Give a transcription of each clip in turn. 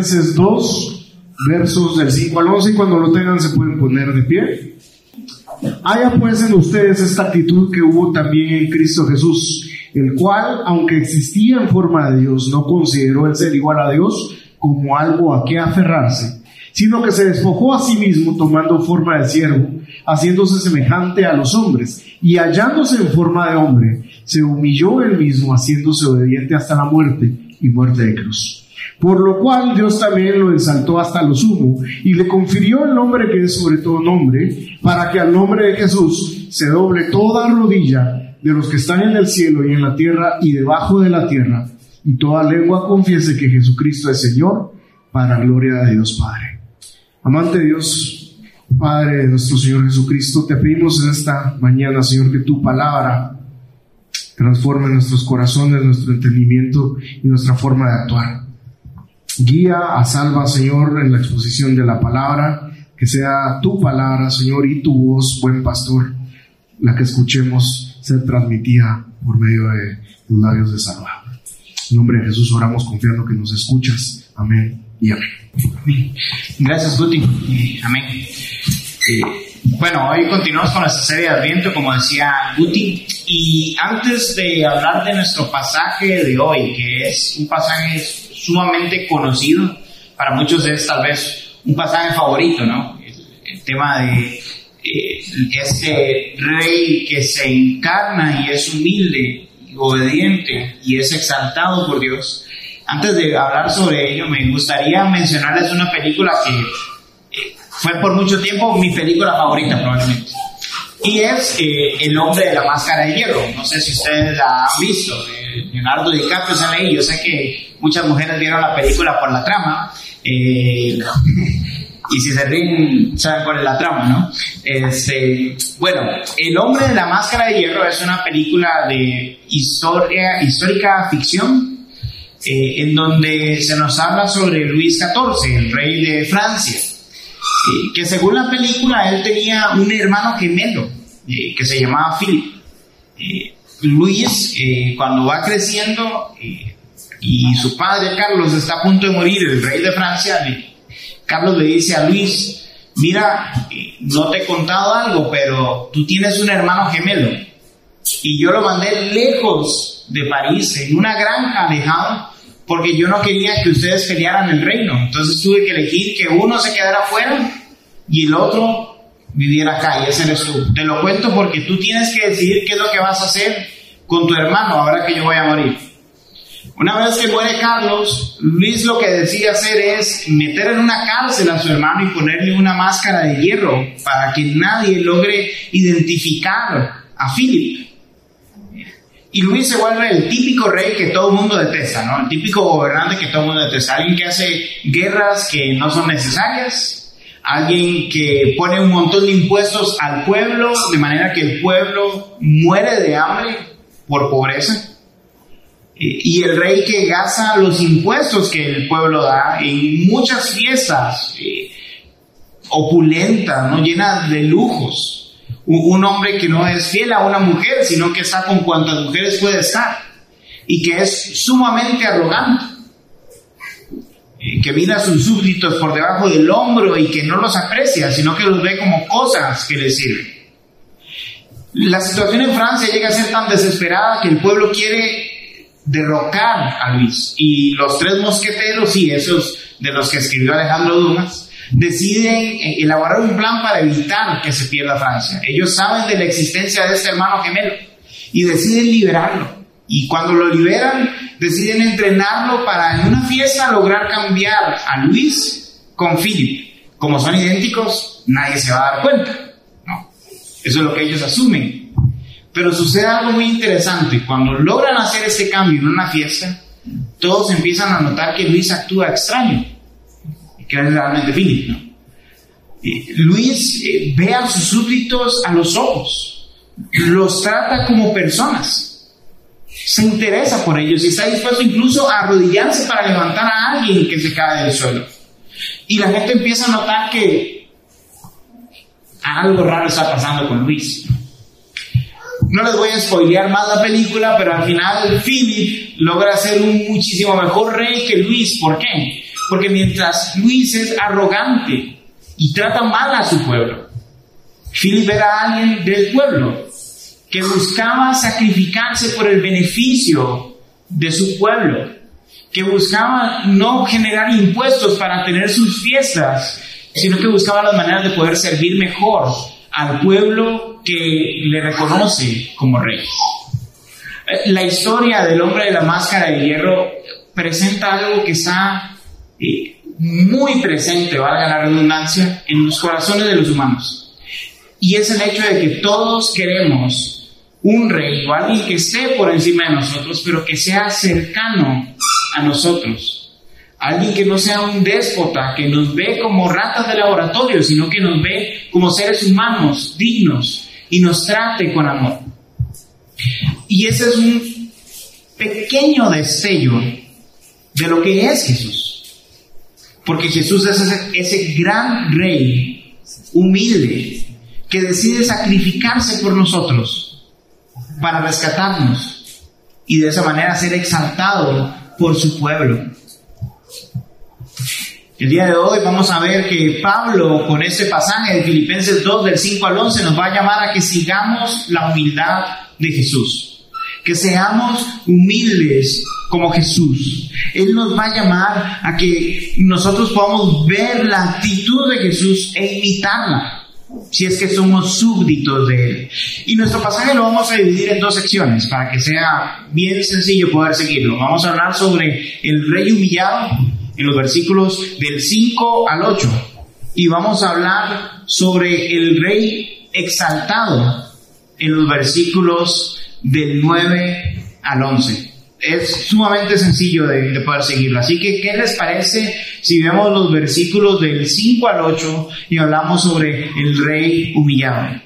Filipenses 2, versos del 5 al 11, y cuando lo tengan se pueden poner de pie. Haya pues en ustedes esta actitud que hubo también en Cristo Jesús, el cual, aunque existía en forma de Dios, no consideró el ser igual a Dios como algo a que aferrarse, sino que se despojó a sí mismo tomando forma de siervo, haciéndose semejante a los hombres, y hallándose en forma de hombre, se humilló él mismo, haciéndose obediente hasta la muerte y muerte de cruz. Por lo cual Dios también lo exaltó hasta lo sumo y le confirió el nombre que es sobre todo nombre, para que al nombre de Jesús se doble toda rodilla de los que están en el cielo y en la tierra y debajo de la tierra, y toda lengua confiese que Jesucristo es Señor, para gloria de Dios Padre. Amante Dios, Padre de nuestro Señor Jesucristo, te pedimos en esta mañana, Señor, que tu palabra transforme nuestros corazones, nuestro entendimiento y nuestra forma de actuar. Guía a salva, Señor, en la exposición de la palabra, que sea tu palabra, Señor, y tu voz, buen pastor, la que escuchemos ser transmitida por medio de los labios de salva. En nombre de Jesús oramos confiando que nos escuchas. Amén y amén. Gracias, Guti. Eh, Amén. Eh, bueno, hoy continuamos con nuestra serie de Adviento, como decía Guti. Y antes de hablar de nuestro pasaje de hoy, que es un pasaje sumamente conocido, para muchos es tal vez un pasaje favorito, ¿no? El, tema de eh, este rey que se encarna y es humilde, y obediente y es exaltado por Dios. Antes de hablar sobre ello, me gustaría mencionarles una película que eh, fue por mucho tiempo mi película favorita probablemente. Y es El hombre de la máscara de hierro. No sé si ustedes la han visto. Eh, Leonardo DiCaprio sale ahí. Yo sé que muchas mujeres vieron la película por la trama. Eh, y si se ríen, saben cuál es la trama, ¿no? Este, bueno, El hombre de la máscara de hierro es una película de historia, histórica ficción eh, en donde se nos habla sobre Luis XIV, el rey de Francia, eh, que según la película él tenía un hermano gemelo eh, que se llamaba Philip. Eh, Luis, cuando va creciendo y su padre Carlos está a punto de morir, el rey de Francia, Carlos le dice a Luis, mira, no te he contado algo, pero tú tienes un hermano gemelo y yo lo mandé lejos de París, en una granja alejada, porque yo no quería que ustedes pelearan el reino. Entonces tuve que elegir que uno se quedara afuera y el otro viviera acá, y ese eres tú. Te lo cuento porque tú tienes que decidir qué es lo que vas a hacer con tu hermano ahora que yo voy a morir. Una vez que muere Carlos, Luis lo que decide hacer es meter en una cárcel a su hermano y ponerle una máscara de hierro para que nadie logre identificar a Philip. Y Luis se vuelve el típico rey que todo el mundo detesta, ¿no? El típico gobernante que todo el mundo detesta. Alguien que hace guerras que no son necesarias. Alguien que pone un montón de impuestos al pueblo de manera que el pueblo muere de hambre por pobreza. Eh, Y el rey que gasta los impuestos que el pueblo da en muchas fiestas eh, opulentas, ¿no? llenas de lujos un hombre que no es fiel a una mujer, sino que está con cuantas mujeres puede estar y que es sumamente arrogante, eh, que mira a sus súbditos por debajo del hombro y que no los aprecia, sino que los ve como cosas que le sirven. La situación en Francia llega a ser tan desesperada que el pueblo quiere derrocar a Luis y los tres mosqueteros y esos de los que escribió Alejandro Dumas deciden eh, elaborar un plan para evitar que se pierda Francia. Ellos saben de la existencia de este hermano gemelo y deciden liberarlo Y cuando lo liberan, deciden entrenarlo para en una fiesta lograr cambiar a Luis con Philip. Como son idénticos, nadie se va a dar cuenta. ¿no? Eso es lo que ellos asumen. Pero sucede algo muy interesante. Cuando logran hacer ese cambio en una fiesta, todos empiezan a notar que Luis actúa extraño. Que es realmente Philip, ¿no? Luis eh, ve a sus súbditos a los ojos, los trata como personas, se interesa por ellos y está dispuesto incluso a arrodillarse para levantar a alguien que se cae del suelo. Y la gente empieza a notar que algo raro está pasando con Luis. No les voy a spoilear más la película, pero al final Philip logra ser un muchísimo mejor rey que Luis. ¿Por qué? Porque mientras Luis es arrogante, y trata mal a su pueblo. Philip era alguien del pueblo que buscaba sacrificarse por el beneficio de su pueblo, que buscaba no generar impuestos para tener sus fiestas, sino que buscaba las maneras de poder servir mejor al pueblo que le reconoce como rey. La historia del hombre de la máscara de hierro presenta algo que está muy presente, valga la redundancia, en los corazones de los humanos. Y es el hecho de que todos queremos un rey o alguien que esté por encima de nosotros, pero que sea cercano a nosotros. Alguien que no sea un déspota, que nos ve como ratas de laboratorio, sino que nos ve como seres humanos dignos y nos trate con amor. Y ese es un pequeño destello de lo que es Jesús. Porque Jesús es ese, gran rey humilde que decide sacrificarse por nosotros para rescatarnos y de esa manera ser exaltado por su pueblo. El día de hoy vamos a ver que Pablo con este pasaje de Filipenses 2 del 5 al 11 nos va a llamar a que sigamos la humildad de Jesús, que seamos humildes como Jesús. Él nos va a llamar a que nosotros podamos ver la actitud de Jesús e imitarla si es que somos súbditos de Él. Y nuestro pasaje lo vamos a dividir en dos secciones para que sea bien sencillo poder seguirlo. Vamos a hablar sobre el rey humillado en los versículos del 5 al 8 y vamos a hablar sobre el rey exaltado en los versículos del 9 al 11 es sumamente sencillo de, poder seguirlo. Así que, ¿qué les parece si vemos los versículos del 5 al 8 y hablamos sobre el rey humillado?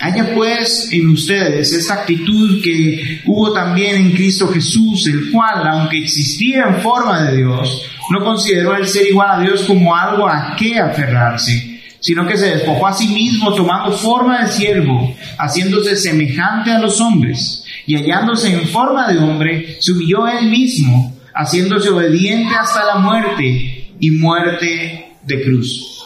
Haya pues en ustedes esta actitud que hubo también en Cristo Jesús, el cual, aunque existía en forma de Dios, no consideró el ser igual a Dios como algo a qué aferrarse, sino que se despojó a sí mismo tomando forma de siervo, haciéndose semejante a los hombres y hallándose en forma de hombre, se humilló él mismo, haciéndose obediente hasta la muerte y muerte de cruz.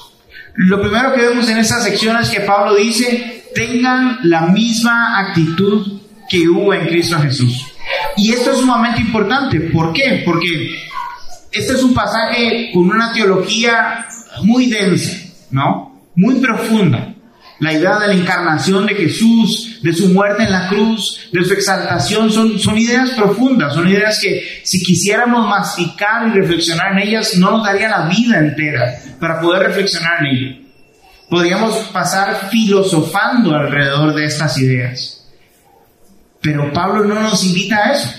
Lo primero que vemos en esta sección es que Pablo dice, tengan la misma actitud que hubo en Cristo Jesús. Y esto es sumamente importante. ¿Por qué? Porque este es un pasaje con una teología muy densa, ¿no? Muy profunda la idea de la encarnación de Jesús, de su muerte en la cruz, de su exaltación, son, son ideas profundas, son ideas que si quisiéramos masticar y reflexionar en ellas, no nos daría la vida entera para poder reflexionar en ello. Podríamos pasar filosofando alrededor de estas ideas. Pero Pablo no nos invita a eso.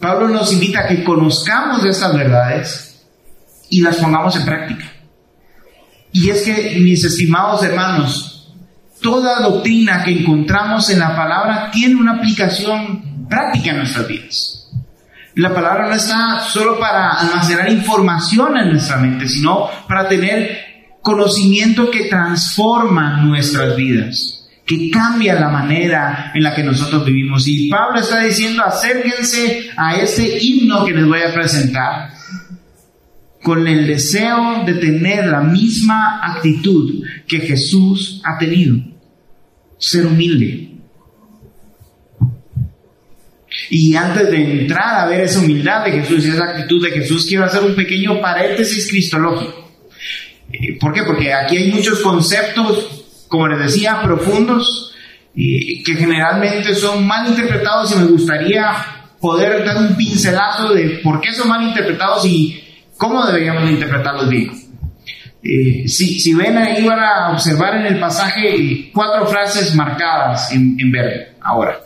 Pablo nos invita a que conozcamos estas verdades y las pongamos en práctica. Y es que, mis estimados hermanos, toda doctrina que encontramos en la palabra tiene una aplicación práctica en nuestras vidas. La palabra no está solo para almacenar información en nuestra mente, sino para tener conocimiento que transforma nuestras vidas, que cambia la manera en la que nosotros vivimos. Y Pablo está diciendo, acérquense a este himno que les voy a presentar con el deseo de tener la misma actitud que Jesús ha tenido ser humilde. Y antes de entrar a ver esa humildad de Jesús y esa actitud de Jesús, quiero hacer un pequeño paréntesis cristológico. Eh, ¿Por qué? Porque aquí hay muchos conceptos, como les decía, profundos, que generalmente son mal interpretados y me gustaría poder dar un pincelazo de por qué son mal interpretados y cómo deberíamos interpretarlos bien. Eh, si, si, ven ahí van a observar en el pasaje cuatro frases marcadas en, verde ahora.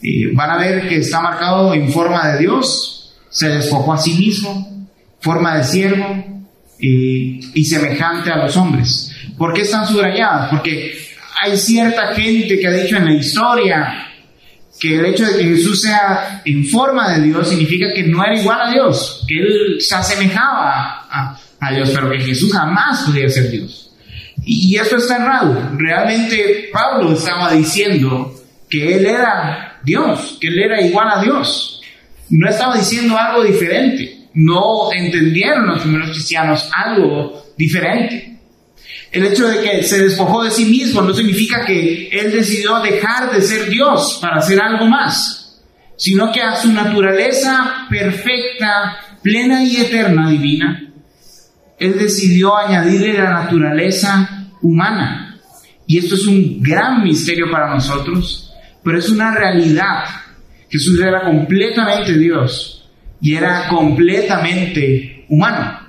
Eh, van a ver que está marcado en forma de Dios, se despojó a sí mismo, forma de siervo eh, y semejante a los hombres. ¿Por qué están subrayadas? Porque hay cierta gente que ha dicho en la historia que el hecho de que Jesús sea en forma de Dios significa que no era igual a Dios, que él se asemejaba a, Dios, pero que Jesús jamás podía ser Dios. Y, esto está errado. Realmente Pablo estaba diciendo que él era Dios, que él era igual a Dios. No estaba diciendo algo diferente. No entendieron los primeros cristianos algo diferente. El hecho de que se despojó de sí mismo no significa que él decidió dejar de ser Dios para hacer algo más, sino que a su naturaleza perfecta, plena y eterna divina, él decidió añadirle la naturaleza humana. Y esto es un gran misterio para nosotros, pero es una realidad. Jesús era completamente Dios y era completamente humano.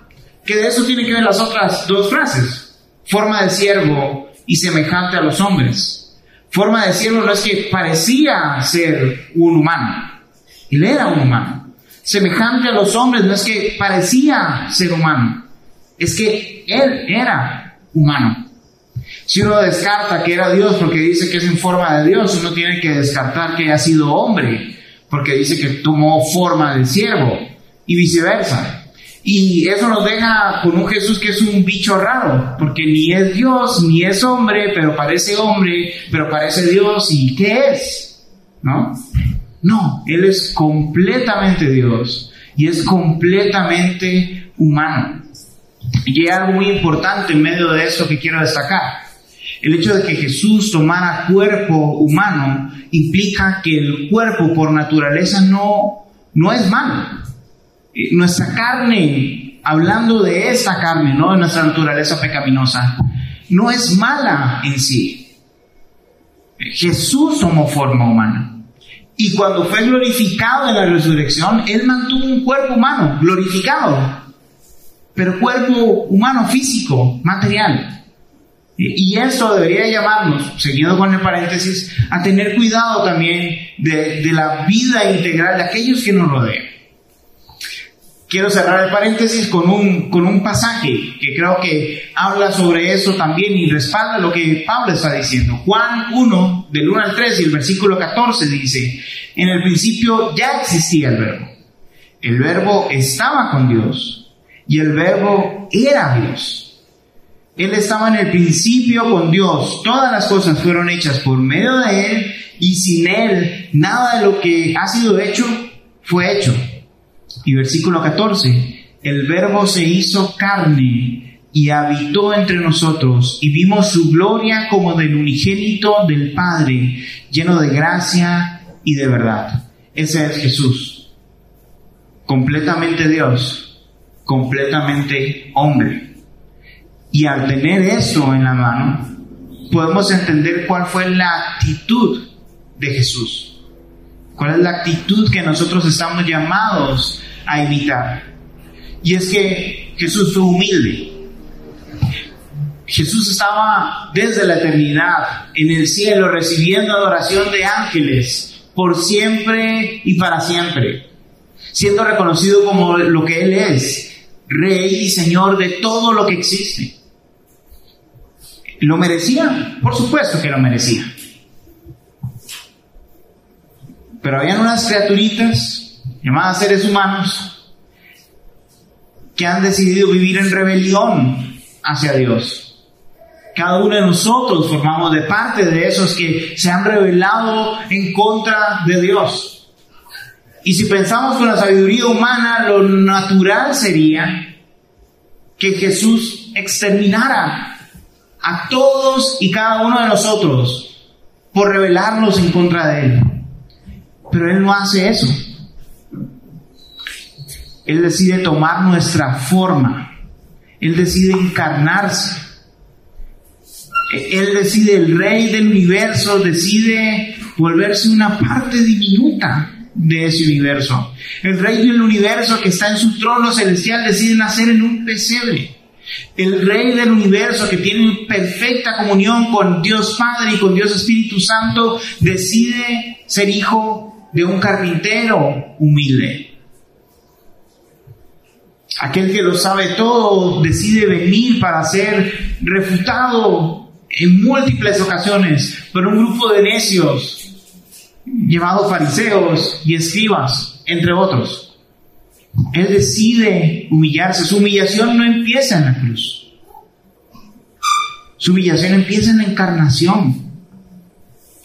Que de eso tiene que ver las otras dos frases forma de siervo y semejante a los hombres. Forma de siervo no es que parecía ser un humano, él era un humano. Semejante a los hombres no es que parecía ser humano, es que él era humano. Si uno descarta que era Dios porque dice que es en forma de Dios, uno tiene que descartar que haya sido hombre porque dice que tomó forma de siervo y viceversa. Y eso nos deja con un Jesús que es un bicho raro, porque ni es Dios, ni es hombre, pero parece hombre, pero parece Dios, ¿y qué es? ¿No? No, Él es completamente Dios y es completamente humano. Y hay algo muy importante en medio de esto que quiero destacar. El hecho de que Jesús tomara cuerpo humano implica que el cuerpo por naturaleza no, no es malo nuestra carne, hablando de esta carne, no de nuestra naturaleza pecaminosa, no es mala en sí. Jesús tomó forma humana. Y cuando fue glorificado en la resurrección, Él mantuvo un cuerpo humano, glorificado, pero cuerpo humano físico, material. Y eso debería llamarnos, seguido con el paréntesis, a tener cuidado también de la vida integral de aquellos que nos rodean quiero cerrar el paréntesis con un, con un pasaje que creo que habla sobre eso también y respalda lo que Pablo está diciendo. Juan 1, del 1 al 3 y el versículo 14 dice, en el principio ya existía el verbo. El verbo estaba con Dios y el verbo era Dios. Él estaba en el principio con Dios. Todas las cosas fueron hechas por medio de Él y sin Él nada de lo que ha sido hecho fue hecho. Y versículo 14, el verbo se hizo carne y habitó entre nosotros y vimos su gloria como del unigénito del Padre, lleno de gracia y de verdad. Ese es Jesús, completamente Dios, completamente hombre. Y al tener eso en la mano, podemos entender cuál fue la actitud de Jesús. ¿Cuál es la actitud que nosotros estamos llamados a imitar. Y es que Jesús fue humilde. Jesús estaba desde la eternidad en el cielo recibiendo adoración de ángeles por siempre y para siempre, siendo reconocido como lo que Él es, Rey y Señor de todo lo que existe. ¿Lo merecía? Por supuesto que lo merecía. Pero habían unas criaturitas llamadas seres humanos, que han decidido vivir en rebelión hacia Dios. Cada uno de nosotros formamos de parte de esos que se han rebelado en contra de Dios. Y si pensamos con la sabiduría humana, lo natural sería que Jesús exterminara a todos y cada uno de nosotros por rebelarnos en contra de Él. Pero Él no hace eso. Él decide tomar nuestra forma. Él decide encarnarse. Él decide, el rey del universo decide volverse una parte diminuta de ese universo. El rey del universo que está en su trono celestial decide nacer en un pesebre. El rey del universo que tiene perfecta comunión con Dios Padre y con Dios Espíritu Santo decide ser hijo de un carpintero humilde. Aquel que lo sabe todo decide venir para ser refutado en múltiples ocasiones por un grupo de necios llamados fariseos y escribas, entre otros. Él decide humillarse. Su humillación no empieza en la cruz. Su humillación empieza en la encarnación.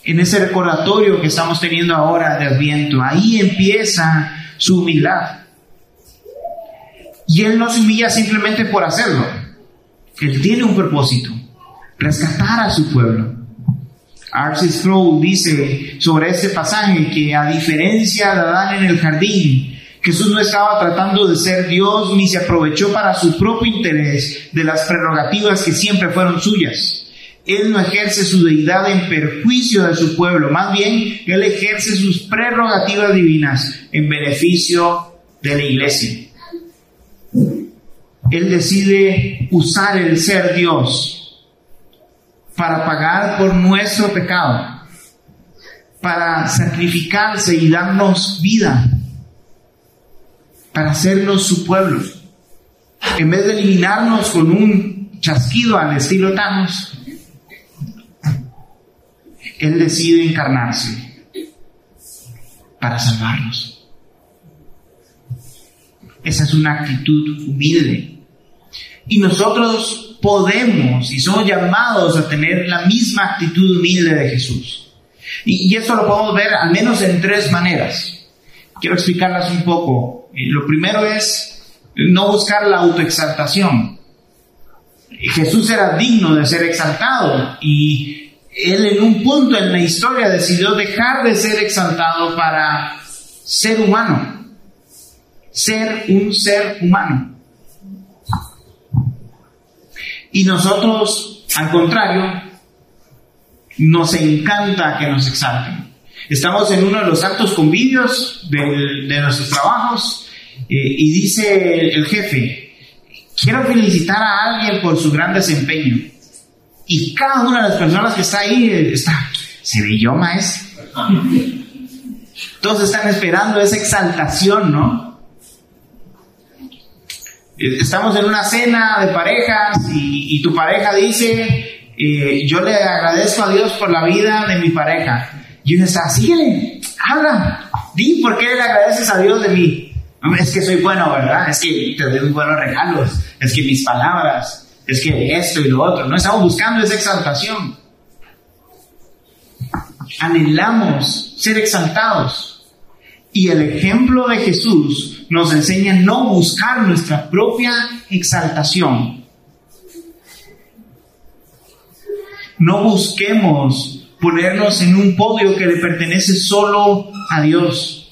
En ese recordatorio que estamos teniendo ahora de Adviento. Ahí empieza su humildad. Y Él no se humilla simplemente por hacerlo. Él tiene un propósito, rescatar a su pueblo. Arcis Sproul dice sobre este pasaje que a diferencia de Adán en el jardín, Jesús no estaba tratando de ser Dios ni se aprovechó para su propio interés de las prerrogativas que siempre fueron suyas. Él no ejerce su deidad en perjuicio de su pueblo, más bien Él ejerce sus prerrogativas divinas en beneficio de la iglesia. Él decide usar el ser Dios para pagar por nuestro pecado, para sacrificarse y darnos vida, para hacernos su pueblo. En vez de eliminarnos con un chasquido al estilo Thanos, Él decide encarnarse para salvarnos. Esa es una actitud humilde. Y nosotros podemos y somos llamados a tener la misma actitud humilde de Jesús. Y, y esto lo podemos ver al menos en tres maneras. Quiero explicarlas un poco. Eh, lo primero es no buscar la autoexaltación. Jesús era digno de ser exaltado y él en un punto en la historia decidió dejar de ser exaltado para ser humano, ser un ser humano. Y nosotros, al contrario, nos encanta que nos exalten. Estamos en uno de los actos convivios de nuestros trabajos eh, y dice el, jefe, quiero felicitar a alguien por su gran desempeño. Y cada una de las personas que está ahí eh, está, se ve yo, maestro. Todos están esperando esa exaltación, ¿no? estamos en una cena de parejas y, tu pareja dice, eh, yo le agradezco a Dios por la vida de mi pareja. Y uno está, síguele, habla, di por qué le agradeces a Dios de mí. Es que soy bueno, ¿verdad? Es que te doy buenos regalos, es que mis palabras, es que esto y lo otro. No estamos buscando esa exaltación. Anhelamos ser exaltados. Y el ejemplo de Jesús nos enseña a no buscar nuestra propia exaltación. No busquemos ponernos en un podio que le pertenece solo a Dios.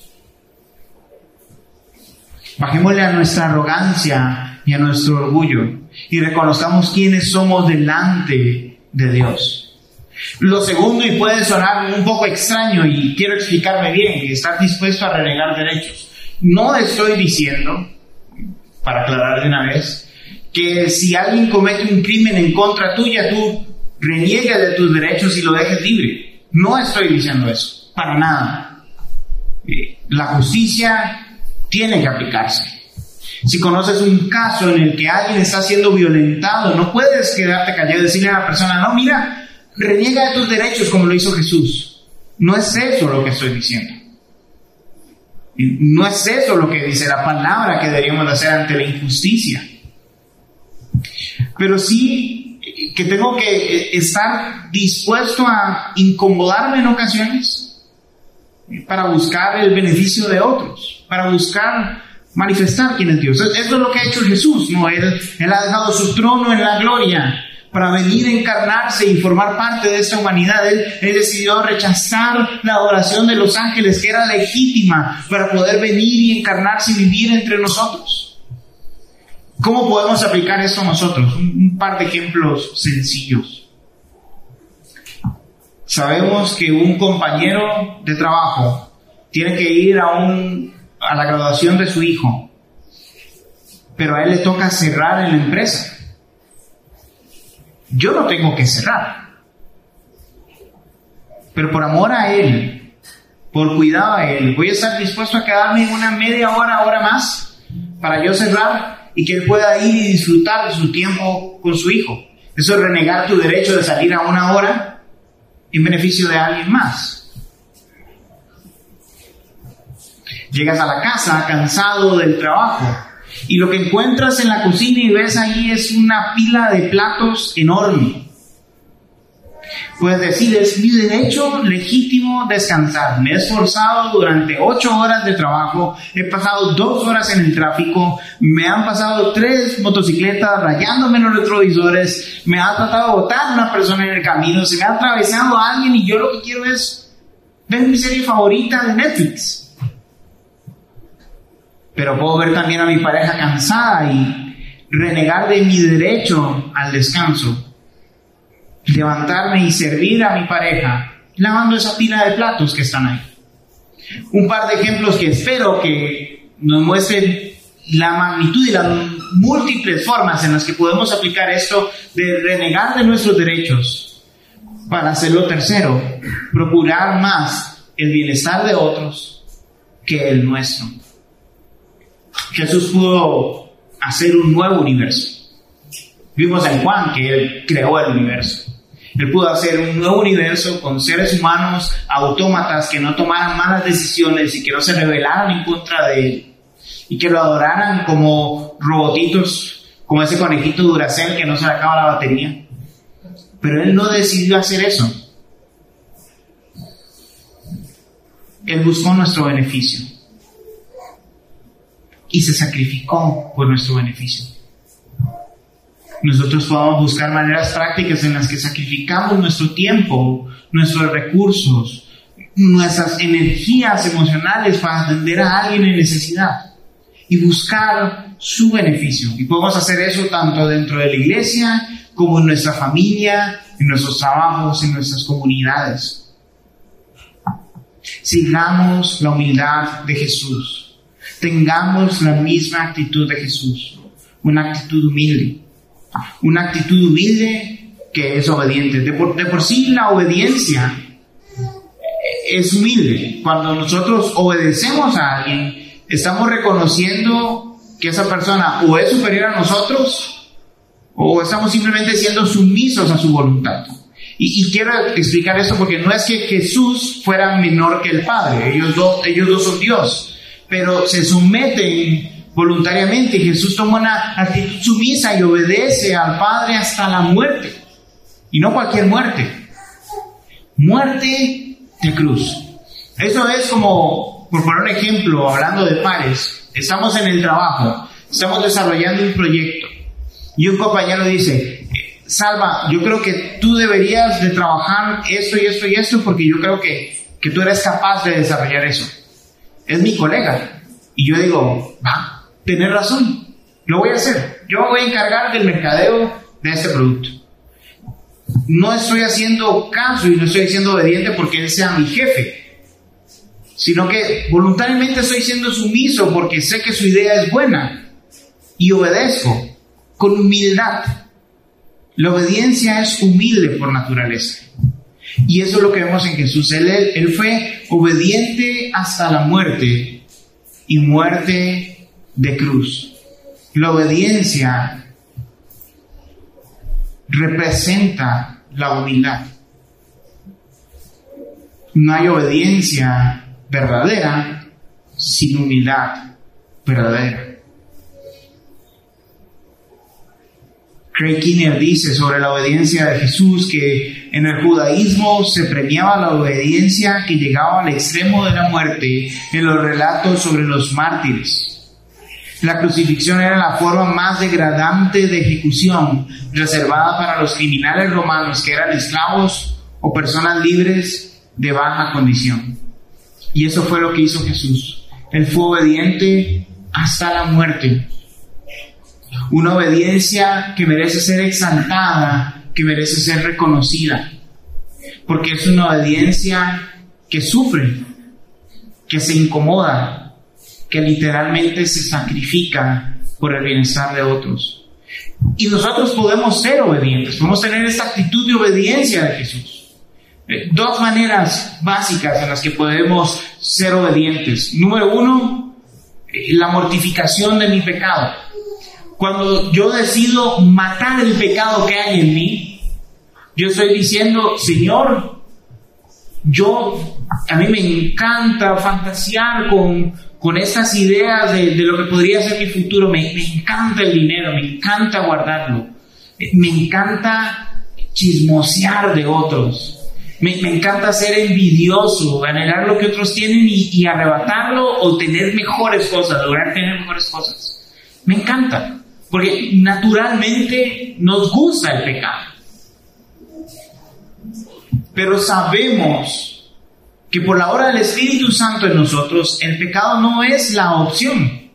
Bajémosle a nuestra arrogancia y a nuestro orgullo y reconozcamos quiénes somos delante de Dios. Lo segundo, y puede sonar un poco extraño, y quiero explicarme bien, estar dispuesto a renegar derechos. No estoy diciendo, para aclarar de una vez, que si alguien comete un crimen en contra tuya, tú reniegues de tus derechos y lo dejes libre. No estoy diciendo eso, para nada. Eh, la justicia tiene que aplicarse. Si conoces un caso en el que alguien está siendo violentado, no puedes quedarte callado y decirle a la persona, no, mira, reniega de tus derechos como lo hizo Jesús. No es eso lo que estoy diciendo. No es eso lo que dice la palabra que deberíamos hacer ante la injusticia. Pero sí que tengo que estar dispuesto a incomodarme en ocasiones para buscar el beneficio de otros, para buscar manifestar quién es Dios. Eso es lo que ha hecho Jesús, ¿no? Él, ha dejado su trono en la gloria para venir a encarnarse y formar parte de esta humanidad. Él, decidió rechazar la adoración de los ángeles, que era legítima, para poder venir y encarnarse y vivir entre nosotros. ¿Cómo podemos aplicar esto nosotros? Un par de ejemplos sencillos. Sabemos que un compañero de trabajo tiene que ir a, un, a la graduación de su hijo, pero a él le toca cerrar en la empresa. Yo no tengo que cerrar, pero por amor a él, por cuidado a él, voy a estar dispuesto a quedarme una media hora, hora más, para yo cerrar y que él pueda ir y disfrutar de su tiempo con su hijo. Eso es renegar tu derecho de salir a una hora en beneficio de alguien más. Llegas a la casa cansado del trabajo y lo que encuentras en la cocina y ves ahí es una pila de platos enorme. Puedes decir, es mi derecho legítimo descansar. Me he esforzado durante ocho horas de trabajo, he pasado dos horas en el tráfico, me han pasado tres motocicletas rayándome los retrovisores, me ha tratado de botar una persona en el camino, se me ha atravesado alguien y yo lo que quiero es ver mi serie favorita de Netflix. Pero puedo ver también a mi pareja cansada y renegar de mi derecho al descanso. Levantarme y servir a mi pareja lavando esa pila de platos que están ahí. Un par de ejemplos que espero que nos muestren la magnitud y las múltiples formas en las que podemos aplicar esto de renegar de nuestros derechos para hacerlo tercero, procurar más el bienestar de otros que el nuestro. Jesús pudo hacer un nuevo universo. Vimos en Juan que Él creó el universo. Él pudo hacer un nuevo universo con seres humanos autómatas que no tomaran malas decisiones y que no se rebelaran en contra de Él. Y que lo adoraran como robotitos, como ese conejito Duracell que no se le acaba la batería. Pero Él no decidió hacer eso. Él buscó nuestro beneficio y se sacrificó por nuestro beneficio. Nosotros podemos buscar maneras prácticas en las que sacrificamos nuestro tiempo, nuestros recursos, nuestras energías emocionales para atender a alguien en necesidad y buscar su beneficio. Y podemos hacer eso tanto dentro de la iglesia como en nuestra familia, en nuestros trabajos, en nuestras comunidades. Sigamos la humildad de Jesús tengamos la misma actitud de Jesús, una actitud humilde, una actitud humilde que es obediente. De por, sí la obediencia es humilde. Cuando nosotros obedecemos a alguien, estamos reconociendo que esa persona o es superior a nosotros o estamos simplemente siendo sumisos a su voluntad. Y, y, quiero explicar esto porque no es que Jesús fuera menor que el Padre, ellos dos, ellos dos son Dios pero se someten voluntariamente. Jesús toma una actitud sumisa y obedece al Padre hasta la muerte. Y no cualquier muerte. Muerte de cruz. Eso es como, por poner un ejemplo, hablando de pares, estamos en el trabajo, estamos desarrollando un proyecto y un compañero dice, Salva, yo creo que tú deberías de trabajar esto y esto y esto porque yo creo que, que tú eres capaz de desarrollar eso es mi colega. Y yo digo, va, tener razón, lo voy a hacer. Yo voy a encargar del mercadeo de este producto. No estoy haciendo caso y no estoy siendo obediente porque él sea mi jefe, sino que voluntariamente estoy siendo sumiso porque sé que su idea es buena y obedezco con humildad. La obediencia es humilde por naturaleza. Y eso es lo que vemos en Jesús. Él, él fue obediente hasta la muerte y muerte de cruz. La obediencia representa la humildad. No hay obediencia verdadera sin humildad verdadera. Craig Kinner dice sobre la obediencia de Jesús que en el judaísmo se premiaba la obediencia que llegaba al extremo de la muerte en los relatos sobre los mártires. La crucifixión era la forma más degradante de ejecución reservada para los criminales romanos que eran esclavos o personas libres de baja condición. Y eso fue lo que hizo Jesús. Él fue obediente hasta la muerte una obediencia que merece ser exaltada, que merece ser reconocida. porque es una obediencia que sufre, que se incomoda, que literalmente se sacrifica por el bienestar de otros. Y nosotros podemos ser obedientes, podemos tener esta actitud de obediencia de Jesús. Eh, dos maneras básicas en las que podemos ser obedientes. Número uno, eh, la mortificación de mi pecado. Cuando yo decido matar el pecado que hay en mí, yo estoy diciendo, Señor, yo, a mí me encanta fantasear con, con estas ideas de, lo que podría ser mi futuro, me, me encanta el dinero, me encanta guardarlo, me encanta chismosear de otros. Me, me, encanta ser envidioso, anhelar lo que otros tienen y, y, arrebatarlo o tener mejores cosas, lograr tener mejores cosas. Me encanta, porque naturalmente nos gusta el pecado. Pero sabemos que por la obra del Espíritu Santo en nosotros, el pecado no es la opción.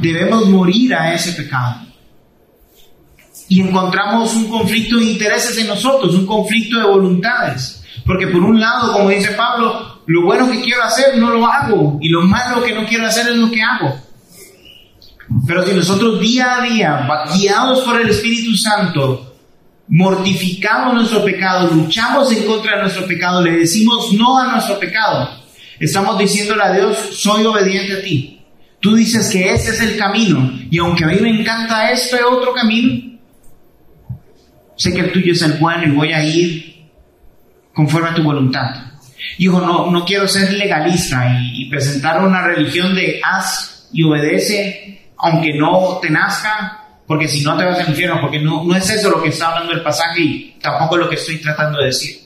Debemos morir a ese pecado. Y encontramos un conflicto de intereses en nosotros, un conflicto de voluntades. Porque por un lado, como dice Pablo, lo bueno que quiero hacer no lo hago y lo malo que no quiero hacer es lo que hago. Pero si nosotros día a día, guiados por el Espíritu Santo, mortificamos nuestro pecado, luchamos en contra de nuestro pecado, le decimos no a nuestro pecado. Estamos diciéndole a Dios, soy obediente a ti. Tú dices que ese es el camino y aunque a mí me encanta este otro camino, sé que el tuyo es el bueno y voy a ir conforme a tu voluntad. Hijo, no, no quiero ser legalista y, y presentar una religión de haz y obedece, aunque no te nazca, porque si no te vas al infierno, porque no, no es eso lo que está hablando el pasaje y tampoco lo que estoy tratando de decir.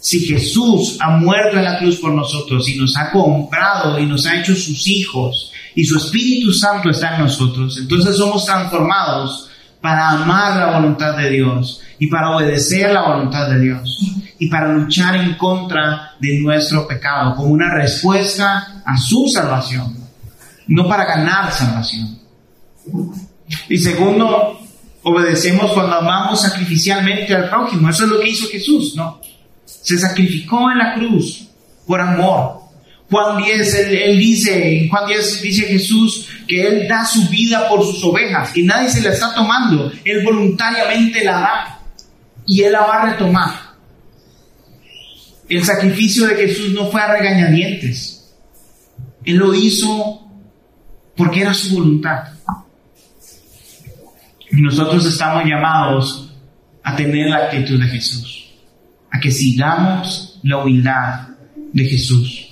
Si Jesús ha muerto en la cruz por nosotros y nos ha comprado y nos ha hecho sus hijos y su Espíritu Santo está en nosotros, entonces somos transformados para amar la voluntad de Dios y para obedecer la voluntad de Dios y para luchar en contra de nuestro pecado como una respuesta a su salvación, no para ganar salvación. Y segundo, obedecemos cuando amamos sacrificialmente al prójimo. Eso es lo que hizo Jesús, ¿no? Se sacrificó en la cruz por amor. Juan 10, él, dice, Juan 10 dice Jesús que Él da su vida por sus ovejas y nadie se la está tomando. Él voluntariamente la da y Él la va a retomar. El sacrificio de Jesús no fue a regañadientes. Él lo hizo porque era su voluntad. Y nosotros estamos llamados a tener la actitud de Jesús, a que sigamos la humildad de Jesús.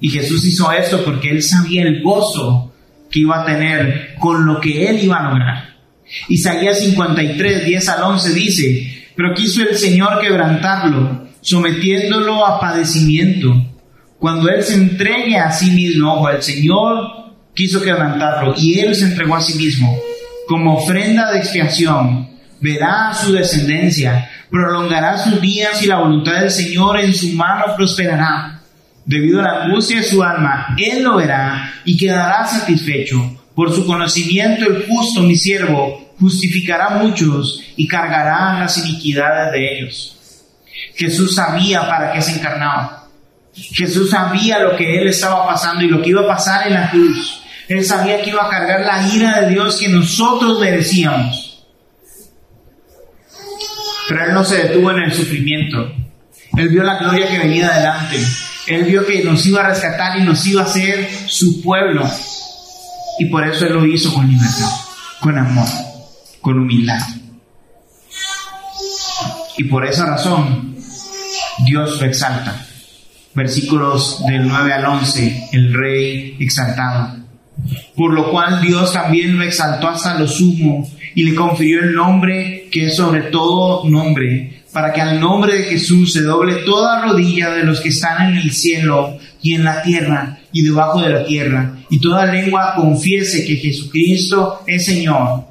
Y Jesús hizo esto porque él sabía el gozo que iba a tener con lo que él iba a lograr. Isaías 53, 10 al 11 dice, pero quiso el Señor quebrantarlo, sometiéndolo a padecimiento. Cuando él se entregue a sí mismo, o el Señor quiso quebrantarlo y él se entregó a sí mismo como ofrenda de expiación. Verá su descendencia, prolongará sus días y la voluntad del Señor en su mano prosperará. Debido a la angustia de su alma, él lo verá y quedará satisfecho. Por su conocimiento el justo, mi siervo, justificará a muchos y cargará las iniquidades de ellos. Jesús sabía para qué se encarnaba. Jesús sabía lo que él estaba pasando y lo que iba a pasar en la cruz. Él sabía que iba a cargar la ira de Dios que nosotros merecíamos. Pero Él no se detuvo en el sufrimiento. Él vio la gloria que venía adelante. Él vio que nos iba a rescatar y nos iba a hacer su pueblo. Y por eso Él lo hizo con libertad, con amor, con humildad. Y por esa razón Dios lo exalta. Versículos del 9 al 11, el rey exaltado por lo cual Dios también lo exaltó hasta lo sumo y le confirió el nombre que es sobre todo nombre, para que al nombre de Jesús se doble toda rodilla de los que están en el cielo y en la tierra y debajo de la tierra, y toda lengua confiese que Jesucristo es Señor,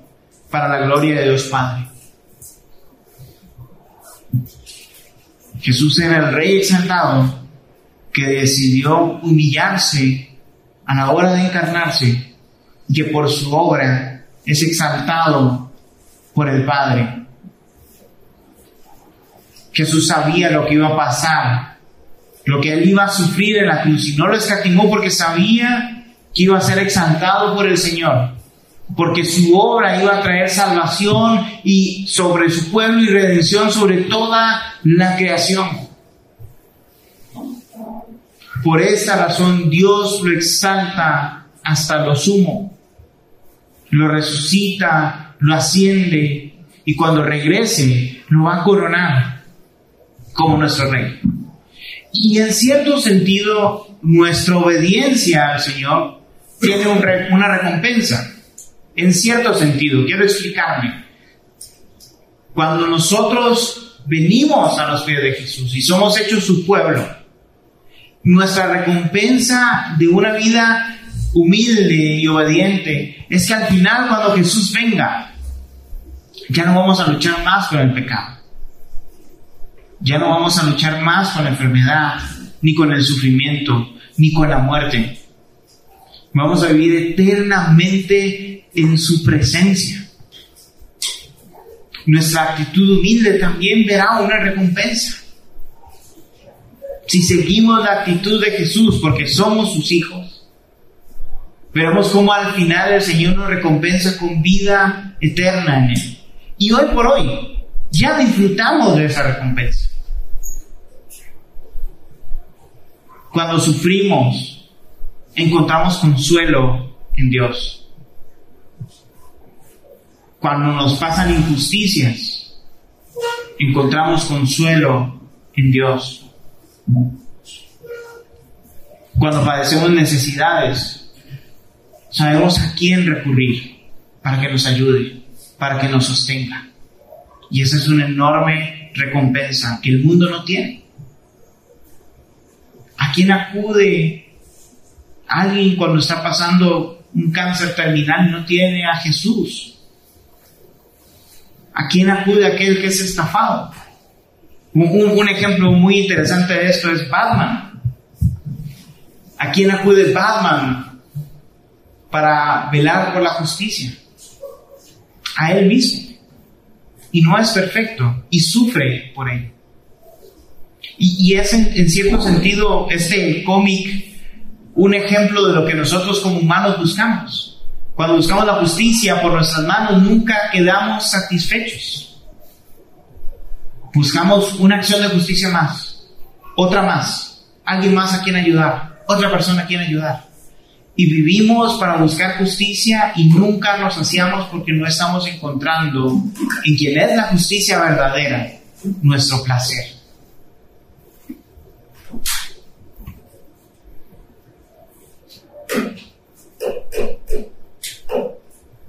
para la gloria de Dios Padre. Jesús era el Rey exaltado que decidió humillarse a la hora de encarnarse, que por su obra es exaltado por el Padre. Jesús sabía lo que iba a pasar, lo que él iba a sufrir en la cruz y no lo escatimó porque sabía que iba a ser exaltado por el Señor, porque su obra iba a traer salvación y sobre su pueblo y redención sobre toda la creación. Por esta razón Dios lo exalta hasta lo sumo, lo resucita, lo asciende y cuando regrese lo va a coronar como nuestro rey. Y en cierto sentido, nuestra obediencia al Señor tiene una recompensa. En cierto sentido, quiero explicarme. Cuando nosotros venimos a los pies de Jesús y somos hechos su pueblo, nuestra recompensa de una vida humilde y obediente es que al final cuando Jesús venga, ya no vamos a luchar más con el pecado. Ya no vamos a luchar más con la enfermedad, ni con el sufrimiento, ni con la muerte. Vamos a vivir eternamente en su presencia. Nuestra actitud humilde también verá una recompensa. Si seguimos la actitud de Jesús porque somos sus hijos, veremos cómo al final el Señor nos recompensa con vida eterna en Él. Y hoy por hoy ya disfrutamos de esa recompensa. Cuando sufrimos, encontramos consuelo en Dios. Cuando nos pasan injusticias, encontramos consuelo en Dios. Cuando padecemos necesidades, sabemos a quién recurrir para que nos ayude, para que nos sostenga. Y esa es una enorme recompensa que el mundo no tiene. ¿A quién acude alguien cuando está pasando un cáncer terminal y no tiene a Jesús? ¿A quién acude aquel que es estafado? Un, ejemplo muy interesante de esto es Batman. ¿A quién acude Batman para velar por la justicia? A él mismo. Y no es perfecto y sufre por ello. Y, es en, cierto sentido este cómic un ejemplo de lo que nosotros como humanos buscamos. Cuando buscamos la justicia por nuestras manos, nunca quedamos satisfechos. Buscamos una acción de justicia más, otra más, alguien más a quien ayudar, otra persona a quien ayudar. Y vivimos para buscar justicia y nunca nos hacíamos porque no estamos encontrando en quien es la justicia verdadera nuestro placer.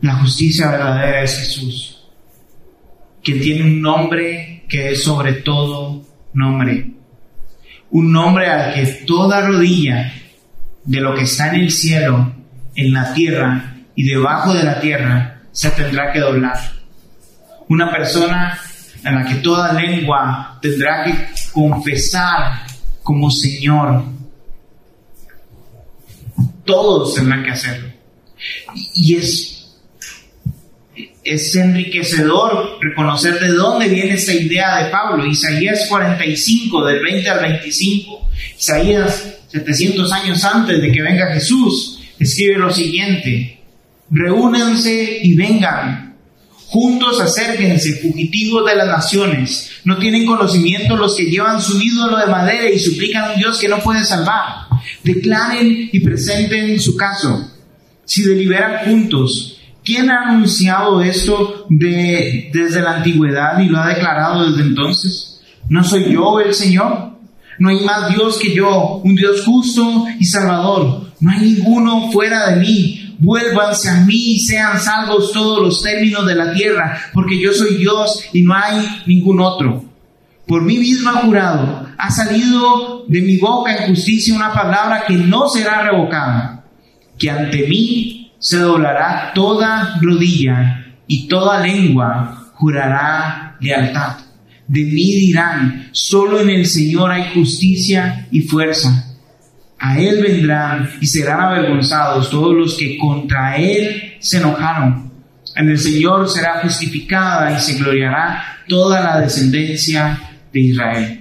La justicia verdadera es Jesús, que tiene un nombre que es sobre todo nombre. Un nombre al que toda rodilla de lo que está en el cielo, en la tierra y debajo de la tierra se tendrá que doblar. Una persona en la que toda lengua tendrá que confesar como Señor. Todos tendrán que hacerlo. Y es es enriquecedor reconocer de dónde viene esta idea de Pablo. Isaías 45, del 20 al 25. Isaías 700 años antes de que venga Jesús, escribe lo siguiente. Reúnanse y vengan. Juntos acérquense, fugitivos de las naciones. No tienen conocimiento los que llevan su ídolo de madera y suplican a un Dios que no puede salvar. Declaren y presenten su caso. Si deliberan juntos, ¿Quién ha anunciado esto de, desde la antigüedad y lo ha declarado desde entonces? ¿No soy yo el Señor? No hay más Dios que yo, un Dios justo y salvador. No hay ninguno fuera de mí. Vuélvanse a mí y sean salvos todos los términos de la tierra, porque yo soy Dios y no hay ningún otro. Por mí mismo jurado, ha salido de mi boca en justicia una palabra que no será revocada, que ante mí se doblará toda rodilla y toda lengua jurará lealtad. De mí dirán, solo en el Señor hay justicia y fuerza. A Él vendrán y serán avergonzados todos los que contra Él se enojaron. En el Señor será justificada y se gloriará toda la descendencia de Israel.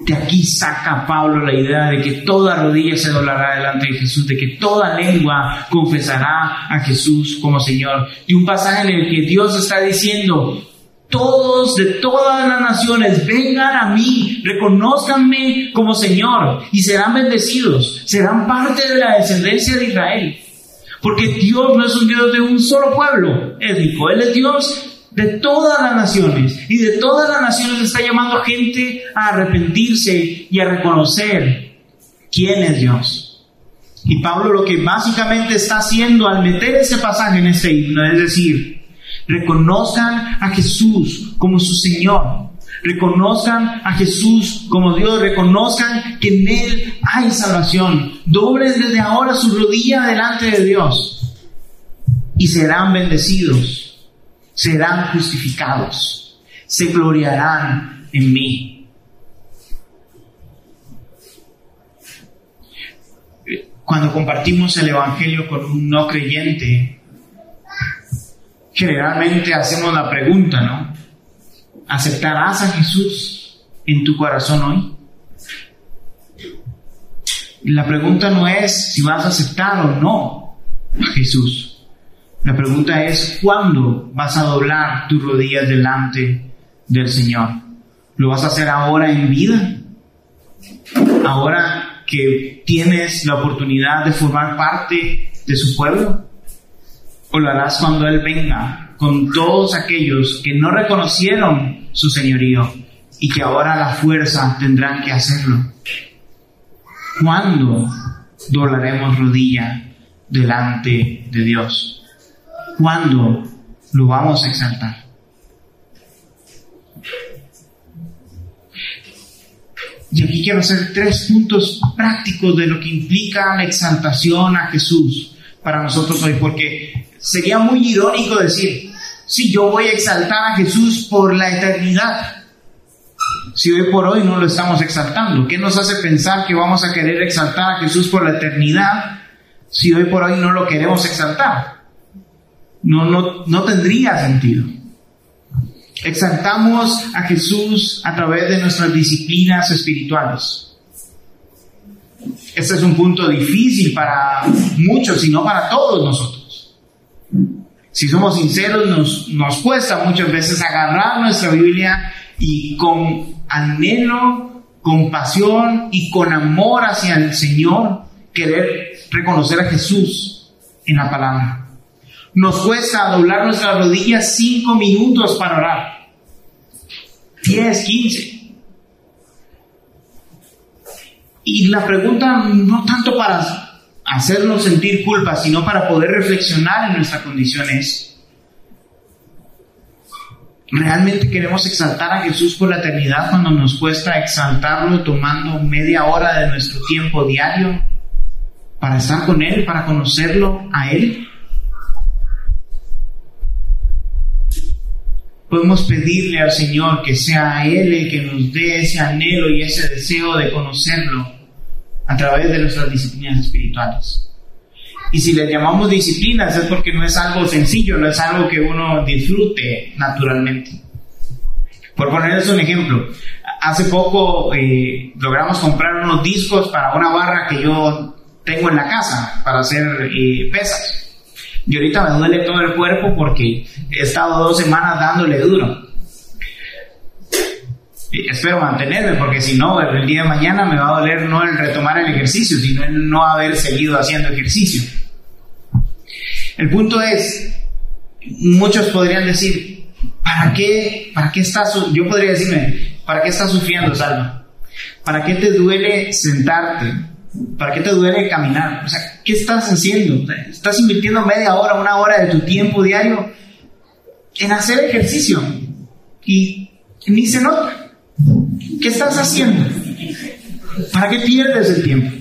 De aquí saca Pablo la idea de que toda rodilla se doblará delante de Jesús, de que toda lengua confesará a Jesús como Señor. Y un pasaje en el que Dios está diciendo, todos de todas las naciones vengan a mí, reconozcanme como Señor y serán bendecidos, serán parte de la descendencia de Israel. Porque Dios no es un Dios de un solo pueblo étnico, Él es Dios de todas las naciones. Y de todas las naciones está llamando gente a arrepentirse y a reconocer quién es Dios. Y Pablo lo que básicamente está haciendo al meter ese pasaje en este himno es decir, reconozcan a Jesús como su Señor. Reconozcan a Jesús como Dios, reconozcan que en Él hay salvación. Doblen desde ahora su rodilla delante de Dios y serán bendecidos serán justificados, se gloriarán en mí. Cuando compartimos el Evangelio con un no creyente, generalmente hacemos la pregunta, ¿no? ¿Aceptarás a Jesús en tu corazón hoy? La pregunta no es si vas a aceptar o no a Jesús. La pregunta es, ¿cuándo vas a doblar tus rodillas delante del Señor? ¿Lo vas a hacer ahora en vida? ¿Ahora que tienes la oportunidad de formar parte de su pueblo? ¿O lo harás cuando Él venga con todos aquellos que no reconocieron su señorío y que ahora la fuerza tendrán que hacerlo? ¿Cuándo doblaremos rodilla delante de Dios? ¿Cuándo lo vamos a exaltar? Y aquí quiero hacer tres puntos prácticos de lo que implica la exaltación a Jesús para nosotros hoy, porque sería muy irónico decir, si yo voy a exaltar a Jesús por la eternidad, si hoy por hoy no lo estamos exaltando, ¿qué nos hace pensar que vamos a querer exaltar a Jesús por la eternidad si hoy por hoy no lo queremos exaltar? No, no, no tendría sentido. Exaltamos a Jesús a través de nuestras disciplinas espirituales. Este es un punto difícil para muchos y no para todos nosotros. Si somos sinceros, nos, nos cuesta muchas veces agarrar nuestra Biblia y con anhelo, con pasión y con amor hacia el Señor querer reconocer a Jesús en la palabra. Nos cuesta doblar nuestras rodillas cinco minutos para orar. 10, 15. Y la pregunta no tanto para hacernos sentir culpa, sino para poder reflexionar en nuestra condición es, ¿realmente queremos exaltar a Jesús por la eternidad cuando nos cuesta exaltarlo tomando media hora de nuestro tiempo diario para estar con Él, para conocerlo a Él? Podemos pedirle al Señor que sea Él el que nos dé ese anhelo y ese deseo de conocerlo a través de nuestras disciplinas espirituales. Y si le llamamos disciplinas es porque no es algo sencillo, no es algo que uno disfrute naturalmente. Por ponerles un ejemplo, hace poco eh, logramos comprar unos discos para una barra que yo tengo en la casa para hacer eh, pesas. Y ahorita me duele todo el cuerpo porque he estado dos semanas dándole duro. Espero mantenerme porque si no, el día de mañana me va a doler no el retomar el ejercicio, sino el no haber seguido haciendo ejercicio. El punto es, muchos podrían decir, ¿para qué, para qué estás, yo podría decirme, ¿para qué estás sufriendo, Salva? ¿Para qué te duele sentarte? ¿Para qué te duele caminar? O sea, ¿qué estás haciendo? ¿Estás invirtiendo media hora, una hora de tu tiempo diario en hacer ejercicio? Y ni se nota. ¿Qué estás haciendo? ¿Para qué pierdes el tiempo?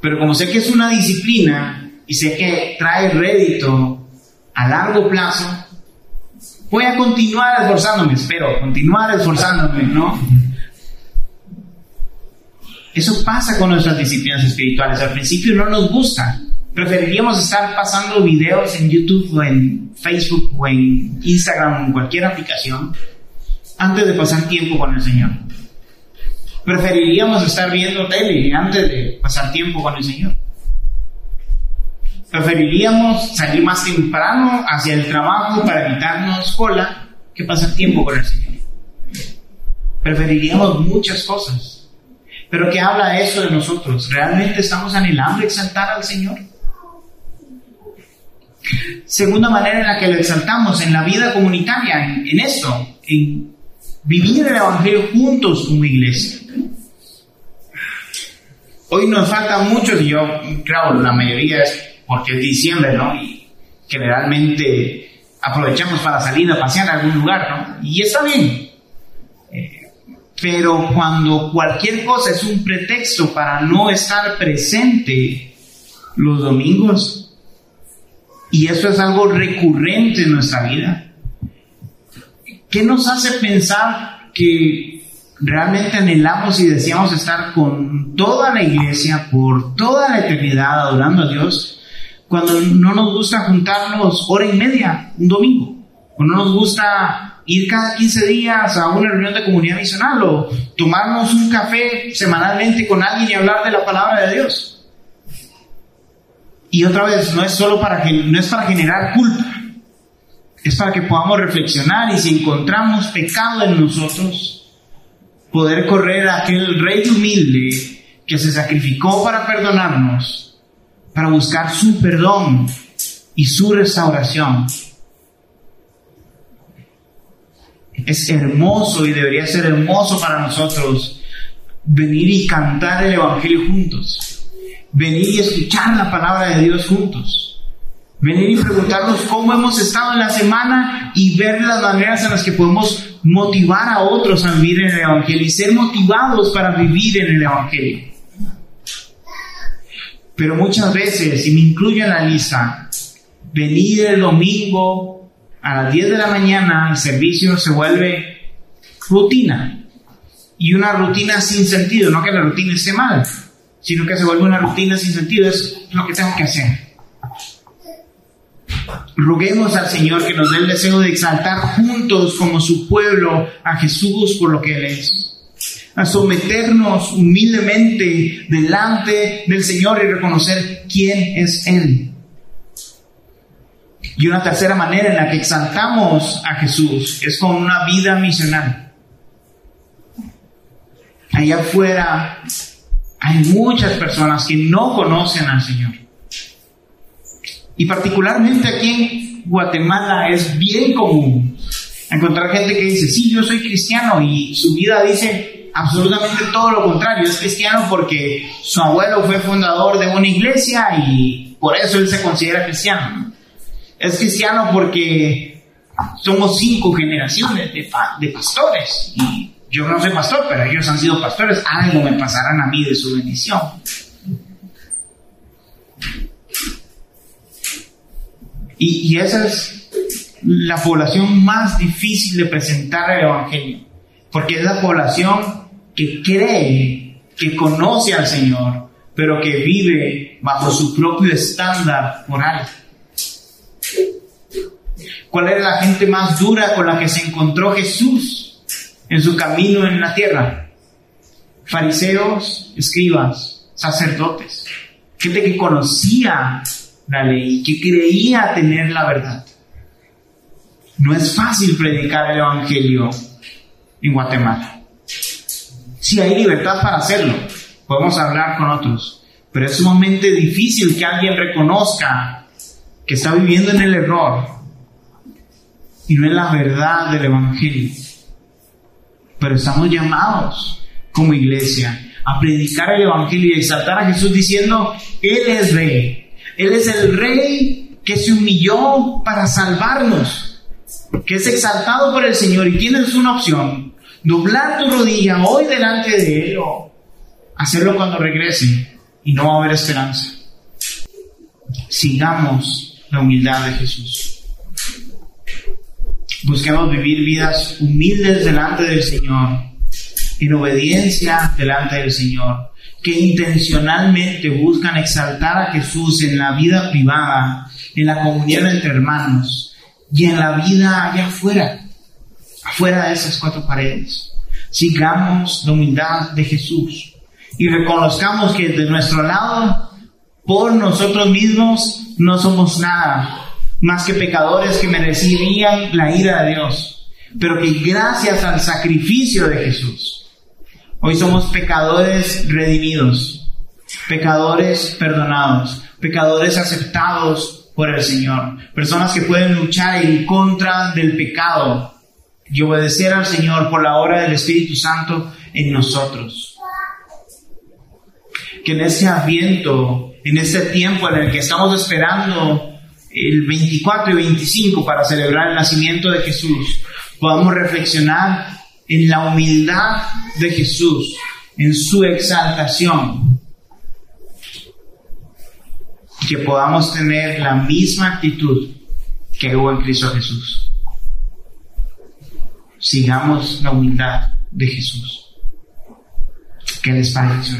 Pero como sé que es una disciplina y sé que trae rédito a largo plazo, voy a continuar esforzándome, espero, continuar esforzándome, ¿no? Eso pasa con nuestras disciplinas espirituales. Al principio no nos gusta, Preferiríamos estar pasando videos en YouTube o en Facebook o en Instagram o en cualquier aplicación antes de pasar tiempo con el Señor. Preferiríamos estar viendo tele antes de pasar tiempo con el Señor. Preferiríamos salir más temprano hacia el trabajo para evitarnos cola que pasar tiempo con el Señor. Preferiríamos muchas cosas. Pero ¿qué habla eso de nosotros? ¿Realmente estamos anhelando exaltar al Señor? Segunda manera en la que lo exaltamos en la vida comunitaria, en, en esto, en vivir el Evangelio juntos como iglesia. Hoy nos falta mucho, y yo, claro, la mayoría es porque es diciembre, ¿no? Y generalmente aprovechamos para salir a pasear a algún lugar, ¿no? Y está bien. Pero cuando cualquier cosa es un pretexto para no estar presente los domingos, y eso es algo recurrente en nuestra vida, ¿qué nos hace pensar que realmente anhelamos y deseamos estar con toda la iglesia por toda la eternidad adorando a Dios, cuando no nos gusta juntarnos hora y media un domingo, o no nos gusta ir cada 15 días a una reunión de comunidad misional, o tomarnos un café semanalmente con alguien y hablar de la palabra de Dios. Y otra vez, no es solo para, no es para generar culpa, es para que podamos reflexionar y si encontramos pecado en nosotros, poder correr a aquel rey humilde que se sacrificó para perdonarnos, para buscar su perdón y su restauración. Es hermoso y debería ser hermoso para nosotros venir y cantar el Evangelio juntos, venir y escuchar la palabra de Dios juntos. Venir y preguntarnos cómo hemos estado en la semana y ver las maneras en las que podemos motivar a otros a vivir en el Evangelio y ser motivados para vivir en el Evangelio. Pero muchas veces, y me incluyo en la lista, venir el domingo a las 10 de la mañana, el servicio se vuelve rutina. Y una rutina sin sentido, no que la rutina esté mal, sino que se vuelve una rutina sin sentido, es lo que tengo que hacer. Roguemos al Señor que nos dé el deseo de exaltar juntos como su pueblo a Jesús por lo que Él es. A someternos humildemente delante del Señor y reconocer quién es Él. Y una tercera manera en la que exaltamos a Jesús es con una vida misional. Allá afuera hay muchas personas que no conocen al Señor. Y particularmente aquí en Guatemala es bien común encontrar gente que dice, sí, yo soy cristiano y su vida dice absolutamente todo lo contrario. Es cristiano porque su abuelo fue fundador de una iglesia y por eso él se considera cristiano. Es cristiano porque somos cinco generaciones de, pastores y yo no soy pastor, pero ellos han sido pastores, algo me pasarán a mí de su bendición. Y, esa es la población más difícil de presentar el Evangelio, porque es la población que cree, que conoce al Señor, pero que vive bajo su propio estándar moral. ¿Cuál era la gente más dura con la que se encontró Jesús en su camino en la tierra? Fariseos, escribas, sacerdotes, gente que conocía la ley, que creía tener la verdad. No es fácil predicar el Evangelio en Guatemala. Si hay libertad para hacerlo, podemos hablar con otros, pero es sumamente difícil que alguien reconozca que está viviendo en el error y no en la verdad del Evangelio. Pero estamos llamados como iglesia a predicar el Evangelio y exaltar a Jesús diciendo, Él es rey, él es el rey que se humilló para salvarnos, que es exaltado por el Señor y tienes una opción, doblar tu rodilla hoy delante de Él o hacerlo cuando regrese y no va a haber esperanza. Sigamos la humildad de Jesús. Busquemos vivir vidas humildes delante del Señor, en obediencia delante del Señor, que intencionalmente buscan exaltar a Jesús en la vida privada, en la comunión entre hermanos y en la vida allá afuera, afuera de esas cuatro paredes. Sigamos la humildad de Jesús y reconozcamos que de nuestro lado, por nosotros mismos, no somos nada más que pecadores que merecerían la ira de Dios, pero que gracias al sacrificio de Jesús, hoy somos pecadores redimidos, pecadores perdonados, pecadores aceptados por el Señor, personas que pueden luchar en contra del pecado y obedecer al Señor por la obra del Espíritu Santo en nosotros. Que en ese adviento, en ese tiempo en el que estamos esperando el 24 y 25 para celebrar el nacimiento de Jesús, podamos reflexionar en la humildad de Jesús, en su exaltación, que podamos tener la misma actitud que hubo en Cristo Jesús. Sigamos la humildad de Jesús. ¿Qué les parece?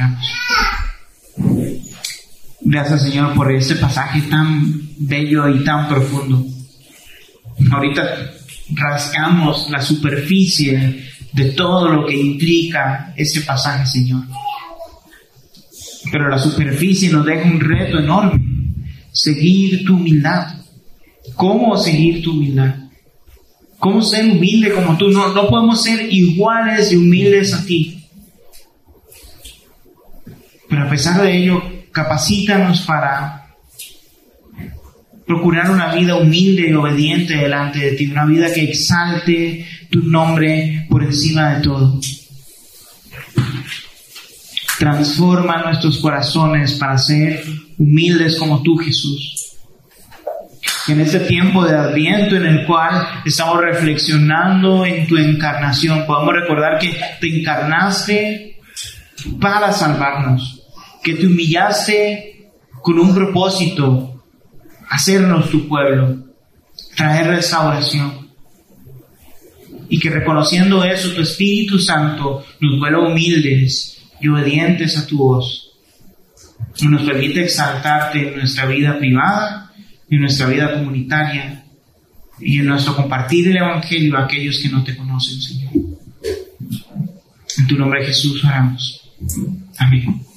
Gracias Señor por este pasaje tan bello y tan profundo. Ahorita rascamos la superficie de todo lo que implica este pasaje, Señor. Pero la superficie nos deja un reto enorme. Seguir tu humildad. ¿Cómo seguir tu humildad? ¿Cómo ser humilde como tú? No, no podemos ser iguales y humildes a ti. Pero a pesar de ello, capacítanos para procurar una vida humilde y obediente delante de ti, una vida que exalte tu nombre por encima de todo. Transforma nuestros corazones para ser humildes como tú, Jesús. en este tiempo de adviento en el cual estamos reflexionando en tu encarnación, podamos recordar que te encarnaste para salvarnos que te humillaste con un propósito, hacernos tu pueblo, traer restauración. Y que reconociendo eso, tu Espíritu Santo nos vuelva humildes y obedientes a tu voz. Y nos permite exaltarte en nuestra vida privada, en nuestra vida comunitaria y en nuestro compartir el Evangelio a aquellos que no te conocen, Señor. En tu nombre Jesús oramos. Amén.